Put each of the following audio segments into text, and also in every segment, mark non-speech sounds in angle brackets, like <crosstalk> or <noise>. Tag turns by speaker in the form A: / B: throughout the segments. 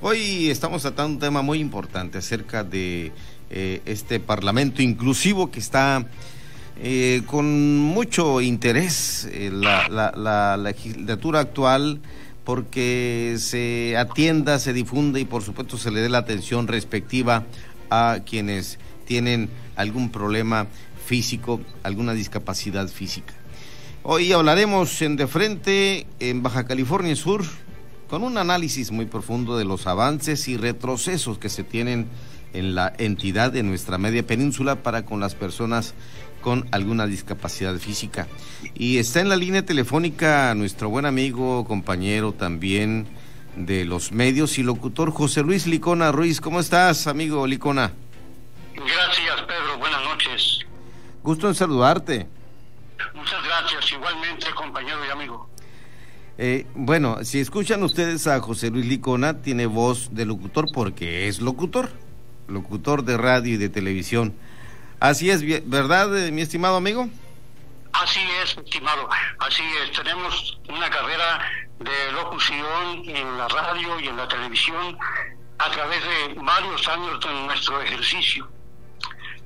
A: Hoy estamos tratando un tema muy importante acerca de eh, este Parlamento inclusivo que está eh, con mucho interés en la, la, legislatura actual porque se atienda, se difunda y por supuesto se le dé la atención respectiva a quienes tienen algún problema físico, alguna discapacidad física. Hoy hablaremos en De Frente en Baja California Sur con un análisis muy profundo de los avances y retrocesos que se tienen en la entidad de nuestra media península para con las personas con alguna discapacidad física. Y está en la línea telefónica nuestro buen amigo, compañero también de los medios y locutor José Luis Licona Ruiz. ¿Cómo estás, amigo Licona?
B: Gracias, Pedro. Buenas noches.
A: Gusto en saludarte.
B: Muchas gracias, igualmente, compañero y amigo.
A: Eh, bueno, si escuchan ustedes a José Luis Licona, tiene voz de locutor porque es locutor, locutor de radio y de televisión. Así es, ¿verdad, eh, mi estimado amigo?
B: Así es, estimado. Así es. Tenemos una carrera de locución en la radio y en la televisión a través de varios años de nuestro ejercicio.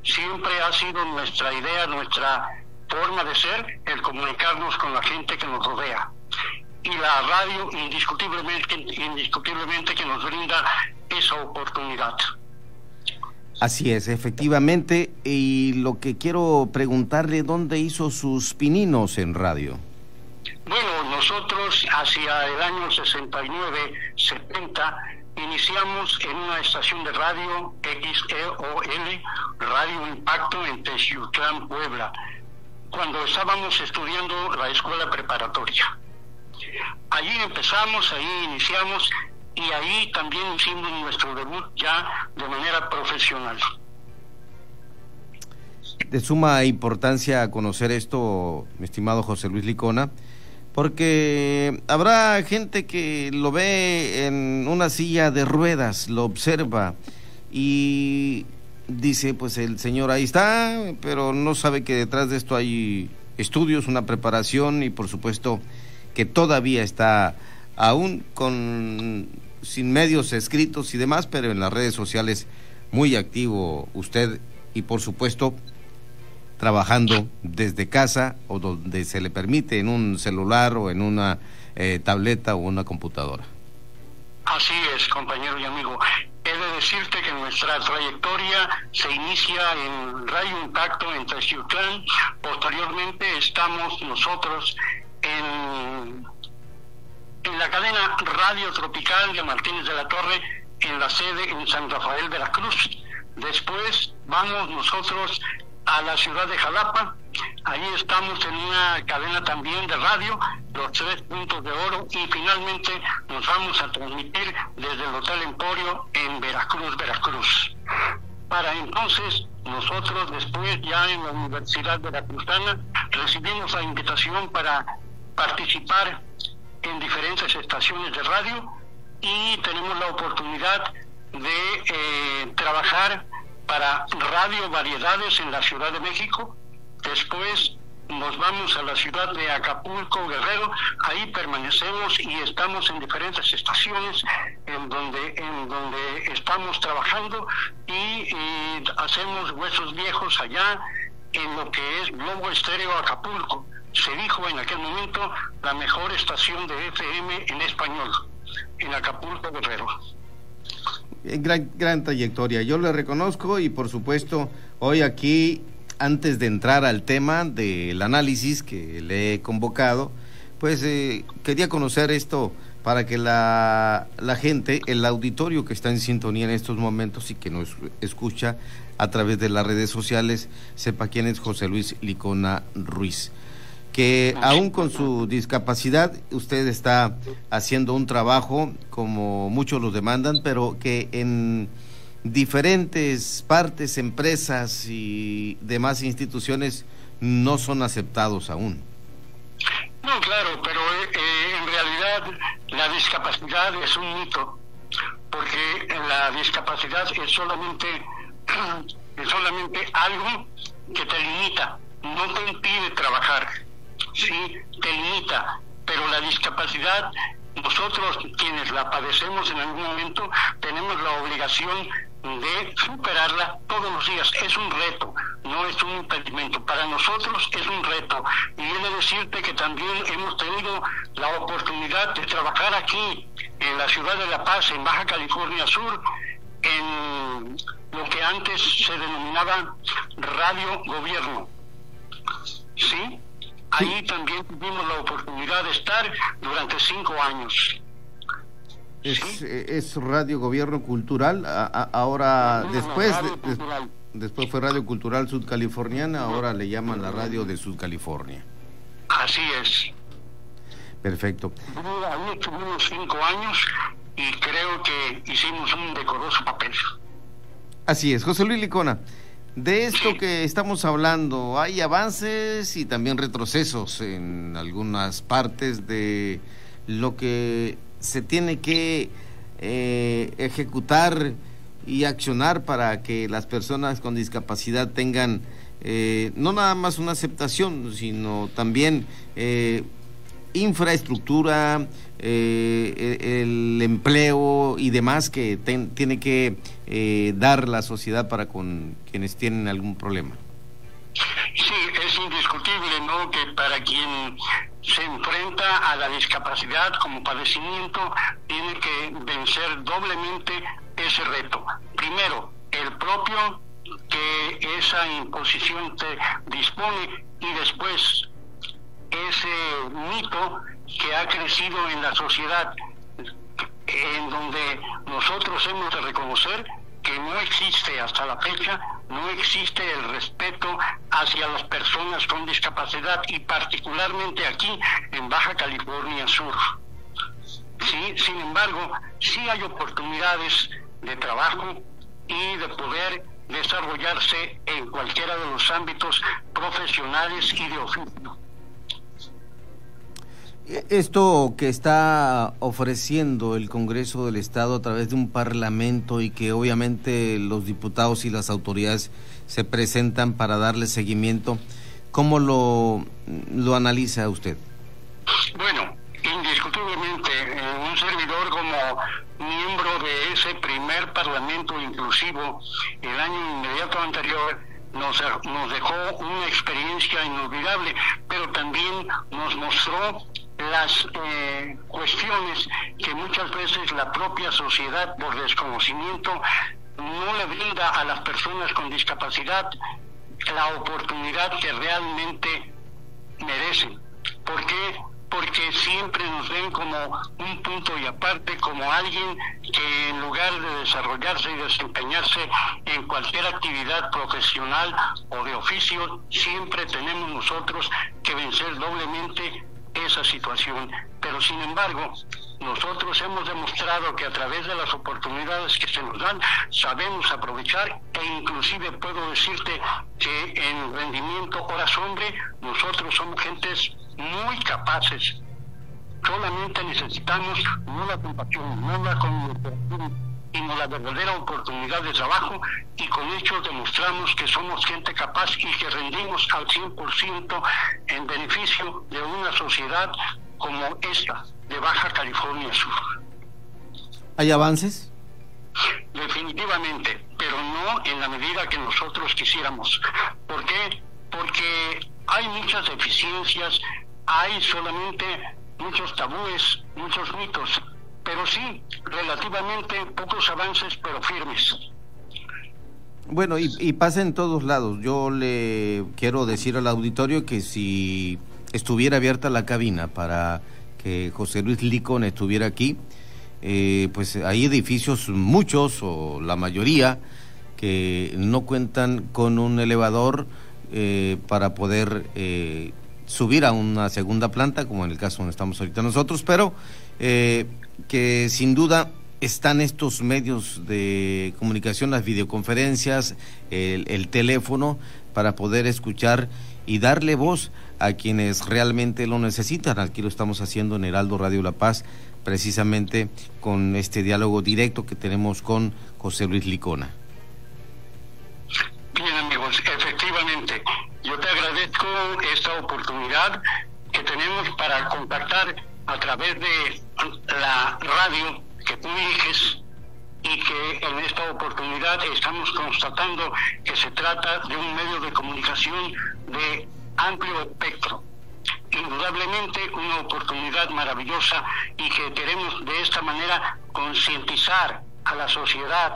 B: Siempre ha sido nuestra idea, nuestra forma de ser, el comunicarnos con la gente que nos rodea y la radio indiscutiblemente, indiscutiblemente que nos brinda esa oportunidad.
A: Así es, efectivamente. Y lo que quiero preguntarle, ¿dónde hizo sus pininos en radio?
B: Bueno, nosotros hacia el año 69, 70, iniciamos en una estación de radio XEOL, Radio Impacto en Teciutlán, Puebla, cuando estábamos estudiando la escuela preparatoria. Allí empezamos, ahí iniciamos y ahí también hicimos nuestro debut ya de manera profesional.
A: De suma importancia conocer esto, mi estimado José Luis Licona, porque habrá gente que lo ve en una silla de ruedas, lo observa y dice, pues el señor ahí está, pero no sabe que detrás de esto hay estudios, una preparación y por supuesto que todavía está aún con sin medios escritos y demás, pero en las redes sociales muy activo usted y por supuesto trabajando desde casa o donde se le permite en un celular o en una eh, tableta o una computadora.
B: Así es, compañero y amigo. He de decirte que nuestra trayectoria se inicia en Radio Impacto en Teciutlán. Posteriormente estamos nosotros en, en la cadena Radio Tropical de Martínez de la Torre en la sede en San Rafael, de la Cruz Después vamos nosotros a la ciudad de Jalapa. Ahí estamos en una cadena también de radio, los tres puntos de oro, y finalmente nos vamos a transmitir desde el Hotel Emporio en Veracruz, Veracruz. Para entonces, nosotros después ya en la Universidad de la Cruzana recibimos la invitación para participar en diferentes estaciones de radio y tenemos la oportunidad de eh, trabajar para Radio Variedades en la Ciudad de México. Después nos vamos a la ciudad de Acapulco, Guerrero, ahí permanecemos y estamos en diferentes estaciones en donde, en donde estamos trabajando y, y hacemos huesos viejos allá en lo que es Globo Estéreo Acapulco se dijo en aquel momento la mejor estación de FM en español, en Acapulco Guerrero.
A: Gran, gran trayectoria, yo le reconozco y por supuesto hoy aquí, antes de entrar al tema del análisis que le he convocado, pues eh, quería conocer esto para que la, la gente, el auditorio que está en sintonía en estos momentos y que nos escucha a través de las redes sociales, sepa quién es José Luis Licona Ruiz que aún con su discapacidad usted está haciendo un trabajo como muchos lo demandan, pero que en diferentes partes, empresas y demás instituciones no son aceptados aún.
B: No, claro, pero eh, en realidad la discapacidad es un mito, porque la discapacidad es solamente, <clears throat> es solamente algo que te limita, no te impide trabajar sí te limita, pero la discapacidad nosotros quienes la padecemos en algún momento tenemos la obligación de superarla todos los días. Es un reto, no es un impedimento. Para nosotros es un reto. Y he de decirte que también hemos tenido la oportunidad de trabajar aquí, en la ciudad de La Paz, en Baja California Sur, en lo que antes se denominaba radio gobierno. ¿Sí? Ahí también tuvimos la oportunidad de estar durante cinco años.
A: Es, es Radio Gobierno Cultural, ahora después, después fue Radio Cultural Sudcaliforniana, ahora le llaman la radio de Sudcalifornia.
B: Así es.
A: Perfecto.
B: Ahí estuvimos cinco años y creo que hicimos un decoroso papel.
A: Así es, José Luis Licona. De esto que estamos hablando, hay avances y también retrocesos en algunas partes de lo que se tiene que eh, ejecutar y accionar para que las personas con discapacidad tengan eh, no nada más una aceptación, sino también eh, infraestructura, eh, el empleo y demás que tiene que eh, dar la sociedad para con quienes tienen algún problema.
B: Sí, es indiscutible, ¿no? Que para quien se enfrenta a la discapacidad como padecimiento, tiene que vencer doblemente ese reto. Primero, el propio que esa imposición te dispone y después ese mito que ha crecido en la sociedad, en donde nosotros hemos de reconocer que no existe hasta la fecha, no existe el respeto hacia las personas con discapacidad y particularmente aquí en Baja California Sur. Sí, sin embargo, sí hay oportunidades de trabajo y de poder desarrollarse en cualquiera de los ámbitos profesionales y de oficio.
A: Esto que está ofreciendo el Congreso del Estado a través de un parlamento y que obviamente los diputados y las autoridades se presentan para darle seguimiento, ¿cómo lo, lo analiza usted?
B: Bueno, indiscutiblemente, eh, un servidor como miembro de ese primer parlamento inclusivo el año inmediato anterior, nos, nos dejó una experiencia inolvidable, pero también nos mostró las eh, cuestiones que muchas veces la propia sociedad por desconocimiento no le brinda a las personas con discapacidad la oportunidad que realmente merecen. ¿Por qué? Porque siempre nos ven como un punto y aparte, como alguien que en lugar de desarrollarse y desempeñarse en cualquier actividad profesional o de oficio, siempre tenemos nosotros que vencer doblemente esa situación. Pero sin embargo, nosotros hemos demostrado que a través de las oportunidades que se nos dan, sabemos aprovechar e inclusive puedo decirte que en rendimiento horas hombre, nosotros somos gentes muy capaces. Solamente necesitamos no la compasión, no la comunicación sino la verdadera oportunidad de trabajo y con ello demostramos que somos gente capaz y que rendimos al 100% en beneficio de una sociedad como esta de Baja California Sur.
A: ¿Hay avances?
B: Definitivamente, pero no en la medida que nosotros quisiéramos. ¿Por qué? Porque hay muchas deficiencias, hay solamente muchos tabúes, muchos mitos pero sí, relativamente pocos avances, pero firmes.
A: Bueno, y, pasa en todos lados. Yo le quiero decir al auditorio que si estuviera abierta la cabina para que José Luis Licón estuviera aquí, eh, pues hay edificios, muchos o la mayoría, que no cuentan con un elevador eh, para poder eh, subir a una segunda planta, como en el caso donde estamos ahorita nosotros, pero que sin duda están estos medios de comunicación, las videoconferencias, el, teléfono, para poder escuchar y darle voz a quienes realmente lo necesitan. Aquí lo estamos haciendo en Heraldo Radio La Paz, precisamente con este diálogo directo que tenemos con José Luis Licona.
B: Te agradezco esta oportunidad que tenemos para contactar a través de la radio que tú diriges y que en esta oportunidad estamos constatando que se trata de un medio de comunicación de amplio espectro. Indudablemente una oportunidad maravillosa y que queremos de esta manera concientizar a la sociedad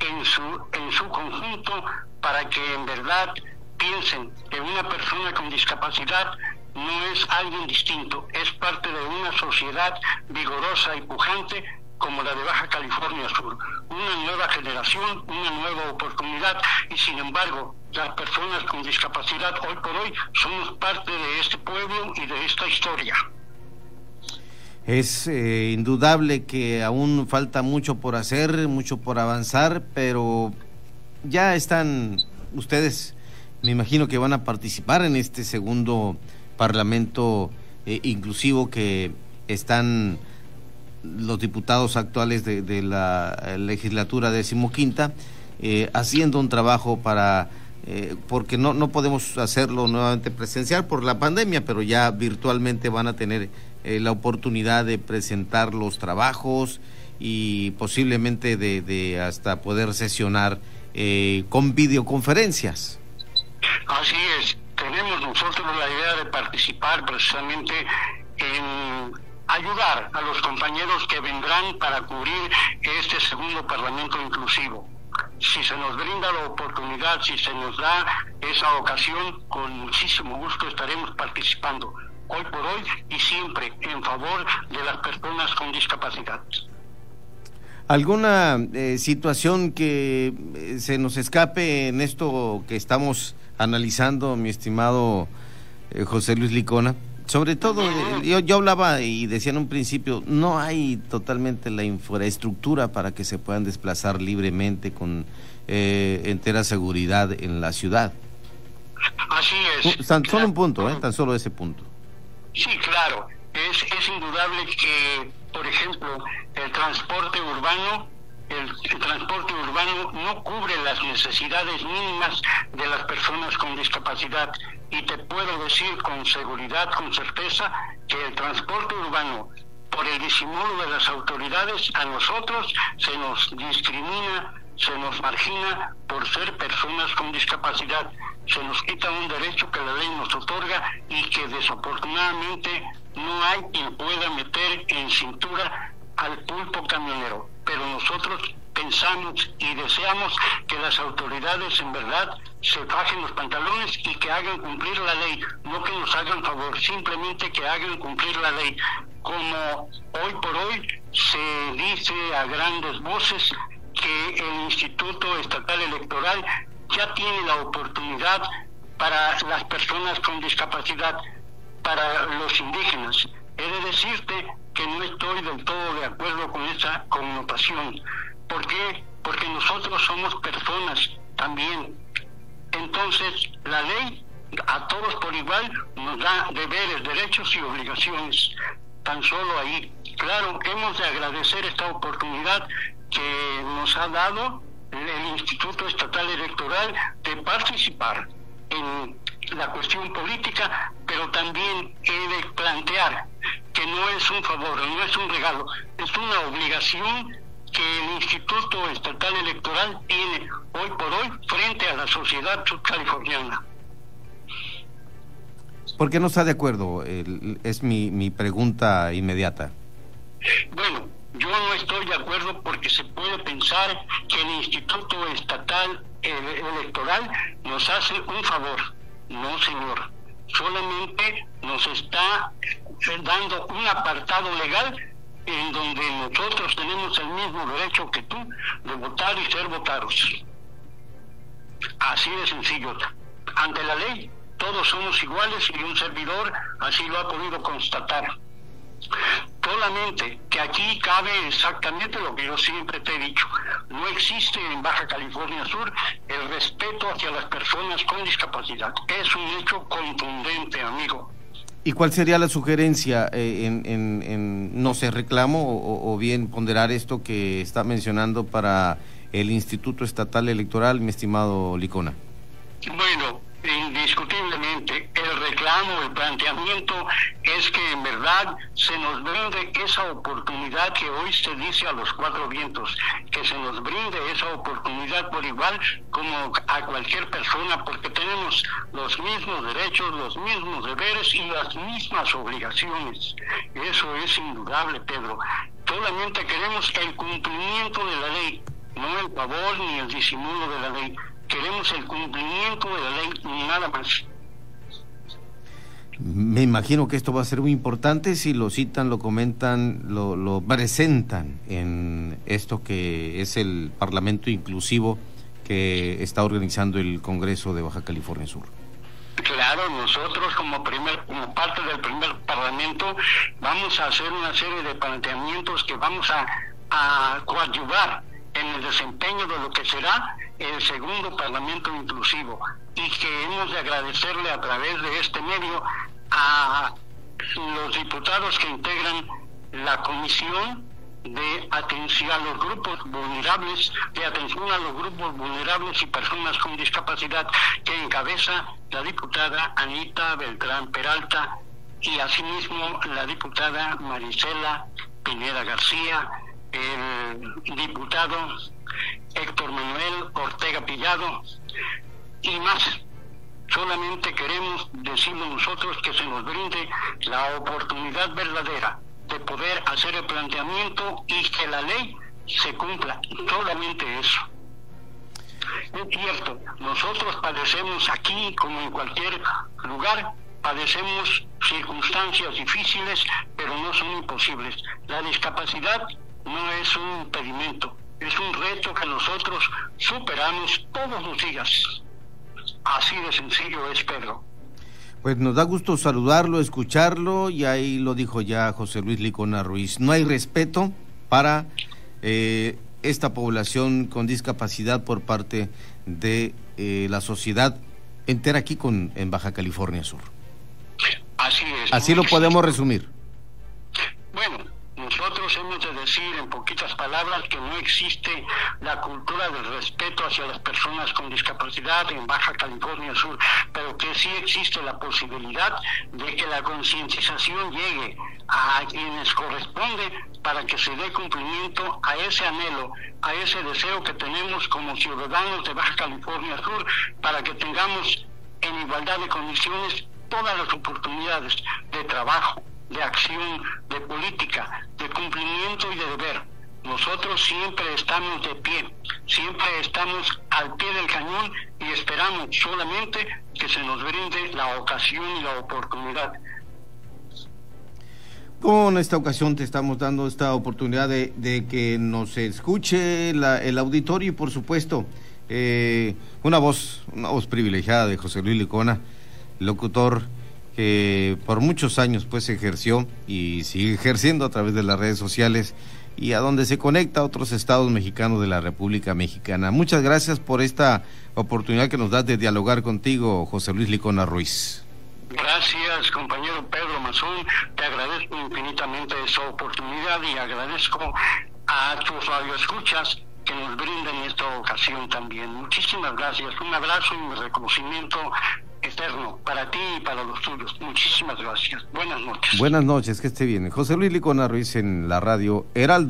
B: en su, en su conjunto para que en verdad piensen que una persona con discapacidad no es alguien distinto, es parte de una sociedad vigorosa y pujante como la de Baja California Sur. Una nueva generación, una nueva oportunidad y sin embargo las personas con discapacidad hoy por hoy somos parte de este pueblo y de esta historia.
A: Es eh, indudable que aún falta mucho por hacer, mucho por avanzar, pero ya están ustedes, me imagino que van a participar en este segundo Parlamento eh, inclusivo que están los diputados actuales de, la eh, legislatura decimoquinta eh, haciendo un trabajo para eh, porque no, no podemos hacerlo nuevamente presencial por la pandemia, pero ya virtualmente van a tener la oportunidad de presentar los trabajos y posiblemente de, de hasta poder sesionar con videoconferencias.
B: Así es, tenemos nosotros la idea de participar precisamente en ayudar a los compañeros que vendrán para cubrir este segundo Parlamento inclusivo. Si se nos brinda la oportunidad, si se nos da esa ocasión, con muchísimo gusto estaremos participando hoy por hoy y siempre en favor de las personas con discapacidad.
A: ¿Alguna eh, situación que eh, se nos escape en esto que estamos analizando, mi estimado eh, José Luis Licona? Sobre todo, yo, yo hablaba y decía en un principio, no hay totalmente la infraestructura para que se puedan desplazar libremente con eh, entera seguridad en la ciudad.
B: Así es.
A: Tan, solo un punto, ¿eh? tan solo ese punto.
B: Sí, claro. Es, es indudable que, por ejemplo, el transporte urbano el, transporte urbano no cubre las necesidades mínimas de las personas con discapacidad y te puedo decir con seguridad, con certeza, que el transporte urbano, por el disimulo de las autoridades, a nosotros se nos discrimina, se nos margina por ser personas con discapacidad. Se nos quita un derecho que la ley nos otorga y que desafortunadamente no hay quien pueda meter en cintura al pulpo camionero. Pero nosotros pensamos y deseamos que las autoridades en verdad se fajen los pantalones y que hagan cumplir la ley, no que nos hagan favor, simplemente que hagan cumplir la ley. Como hoy por hoy se dice a grandes voces que el Instituto Estatal Electoral ya tiene la oportunidad para las personas con discapacidad, para los indígenas. He de decirte que no estoy del todo de acuerdo con esa connotación. ¿Por qué? Porque nosotros somos personas también. Entonces, la ley a todos por igual nos da deberes, derechos y obligaciones. Tan solo ahí. Claro, hemos de agradecer esta oportunidad que nos ha dado el Instituto Estatal Electoral de participar en la cuestión política, pero también he de plantear que no es un favor, no es un regalo, es una obligación que el Instituto Estatal Electoral tiene hoy por hoy frente a la sociedad subcaliforniana.
A: ¿Por qué no está de acuerdo? es mi, mi pregunta inmediata.
B: Bueno, yo no estoy de acuerdo porque se puede pensar que el Instituto Estatal Electoral nos hace un favor. No, señor. Solamente nos está dando un apartado legal en donde nosotros tenemos el mismo derecho que tú de votar y ser votados. Así de sencillo. Ante la ley, todos somos iguales y un servidor así lo ha podido constatar. Solamente que aquí cabe exactamente lo que yo siempre te he dicho. No existe en Baja California Sur el respeto hacia las personas con discapacidad. Es un hecho contundente, amigo.
A: ¿Y cuál sería la sugerencia eh, en, no sé, reclamo o, bien ponderar esto que está mencionando para el Instituto Estatal Electoral, mi estimado Licona?
B: Bueno, el planteamiento es que en verdad se nos brinde esa oportunidad que hoy se dice a los cuatro vientos, que se nos brinde esa oportunidad por igual como a cualquier persona, porque tenemos los mismos derechos, los mismos deberes y las mismas obligaciones. Eso es indudable, Pedro. Solamente queremos el cumplimiento de la ley, no el favor ni el disimulo de la ley. Queremos el cumplimiento de la ley, nada más.
A: Me imagino que esto va a ser muy importante si lo citan, lo comentan, lo, lo presentan en esto que es el Parlamento Inclusivo que está organizando el Congreso de Baja California Sur.
B: Claro, nosotros como primer como parte del primer parlamento vamos a hacer una serie de planteamientos que vamos a, a coadyuvar en el desempeño de lo que será el segundo Parlamento Inclusivo y que hemos de agradecerle a través de este medio a los diputados que integran la comisión de atención a los grupos vulnerables, de atención a los grupos vulnerables y personas con discapacidad que encabeza la diputada Anita Beltrán Peralta y asimismo la diputada Marisela Pineda García, el diputado Héctor Manuel Ortega Pillado y más. Solamente queremos, decimos nosotros, que se nos brinde la oportunidad verdadera de poder hacer el planteamiento y que la ley se cumpla. Solamente eso. Es cierto, nosotros padecemos aquí, como en cualquier lugar, padecemos circunstancias difíciles, pero no son imposibles. La discapacidad no es un impedimento, es un reto que nosotros superamos todos los días. Así de sencillo es, Pedro.
A: Pues nos da gusto saludarlo, escucharlo, y ahí lo dijo ya José Luis Licona Ruiz. No hay respeto para eh, esta población con discapacidad por parte de eh, la sociedad entera aquí con, en Baja California Sur.
B: Así es.
A: Así lo podemos resumir.
B: Decir en poquitas palabras que no existe la cultura del respeto hacia las personas con discapacidad en Baja California Sur, pero que sí existe la posibilidad de que la concientización llegue a quienes corresponde para que se dé cumplimiento a ese anhelo, a ese deseo que tenemos como ciudadanos de Baja California Sur, para que tengamos en igualdad de condiciones todas las oportunidades de trabajo, de acción, de política, de cumplimiento y de deber. Nosotros siempre estamos de pie, siempre estamos al pie del cañón y esperamos solamente que se nos brinde la ocasión y la oportunidad.
A: Con esta ocasión te estamos dando esta oportunidad de, que nos escuche el auditorio y por supuesto eh, una voz, una voz privilegiada de José Luis Licona, locutor que por muchos años pues ejerció y sigue ejerciendo a través de las redes sociales y a donde se conecta a otros estados mexicanos de la República Mexicana. Muchas gracias por esta oportunidad que nos das de dialogar contigo, José Luis Licona Ruiz.
B: Gracias, compañero Pedro Mazón. Te agradezco infinitamente esa oportunidad y agradezco a tus radioescuchas que nos brinden esta ocasión también. Muchísimas gracias. Un abrazo y un reconocimiento eterno para ti y para los tuyos. Muchísimas gracias. Buenas noches.
A: Buenas noches, que esté bien. José Luis Licona Ruiz en la radio Heraldo.